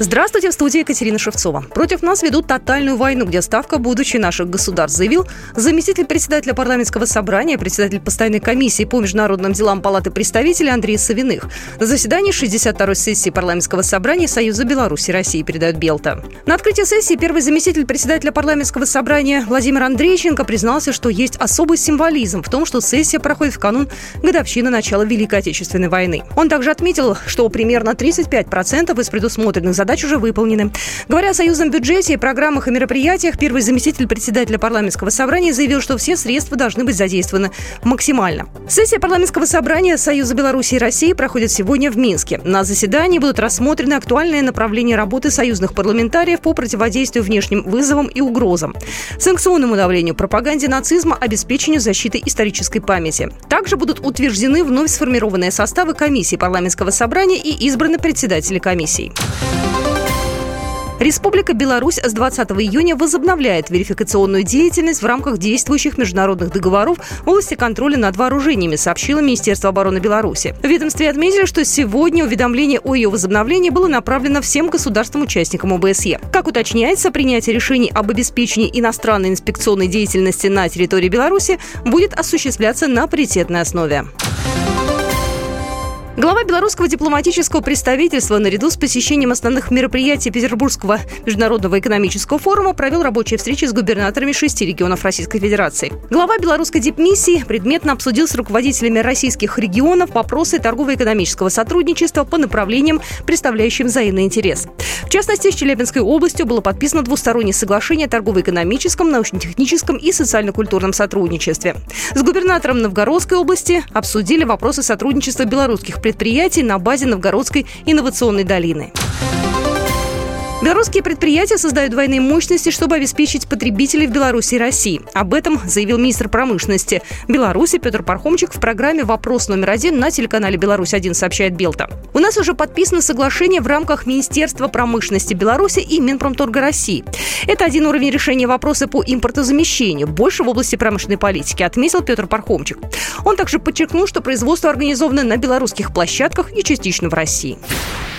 Здравствуйте, в студии Екатерина Шевцова. Против нас ведут тотальную войну, где ставка будущей наших государств, заявил заместитель председателя парламентского собрания, председатель постоянной комиссии по международным делам Палаты представителей Андрей Савиных. На заседании 62-й сессии парламентского собрания Союза Беларуси России передает Белта. На открытии сессии первый заместитель председателя парламентского собрания Владимир Андрейченко признался, что есть особый символизм в том, что сессия проходит в канун годовщины начала Великой Отечественной войны. Он также отметил, что примерно 35% из предусмотренных задач уже выполнены. Говоря о союзном бюджете, программах и мероприятиях, первый заместитель председателя парламентского собрания заявил, что все средства должны быть задействованы максимально. Сессия парламентского собрания Союза Беларуси и России проходит сегодня в Минске. На заседании будут рассмотрены актуальные направления работы союзных парламентариев по противодействию внешним вызовам и угрозам, санкционному давлению, пропаганде нацизма, обеспечению защиты исторической памяти. Также будут утверждены вновь сформированные составы комиссии парламентского собрания и избраны председатели комиссий. Республика Беларусь с 20 июня возобновляет верификационную деятельность в рамках действующих международных договоров в области контроля над вооружениями, сообщило Министерство обороны Беларуси. В ведомстве отметили, что сегодня уведомление о ее возобновлении было направлено всем государствам-участникам ОБСЕ. Как уточняется, принятие решений об обеспечении иностранной инспекционной деятельности на территории Беларуси будет осуществляться на паритетной основе. Глава белорусского дипломатического представительства наряду с посещением основных мероприятий Петербургского международного экономического форума провел рабочие встречи с губернаторами шести регионов Российской Федерации. Глава белорусской дипмиссии предметно обсудил с руководителями российских регионов вопросы торгово-экономического сотрудничества по направлениям, представляющим взаимный интерес. В частности, с Челябинской областью было подписано двустороннее соглашение о торгово-экономическом, научно-техническом и социально-культурном сотрудничестве. С губернатором Новгородской области обсудили вопросы сотрудничества белорусских предприятий на базе Новгородской инновационной долины. Белорусские предприятия создают двойные мощности, чтобы обеспечить потребителей в Беларуси и России. Об этом заявил министр промышленности Беларуси Петр Пархомчик в программе «Вопрос номер один» на телеканале «Беларусь-1», сообщает Белта. У нас уже подписано соглашение в рамках Министерства промышленности Беларуси и Минпромторга России. Это один уровень решения вопроса по импортозамещению, больше в области промышленной политики, отметил Петр Пархомчик. Он также подчеркнул, что производство организовано на белорусских площадках и частично в России.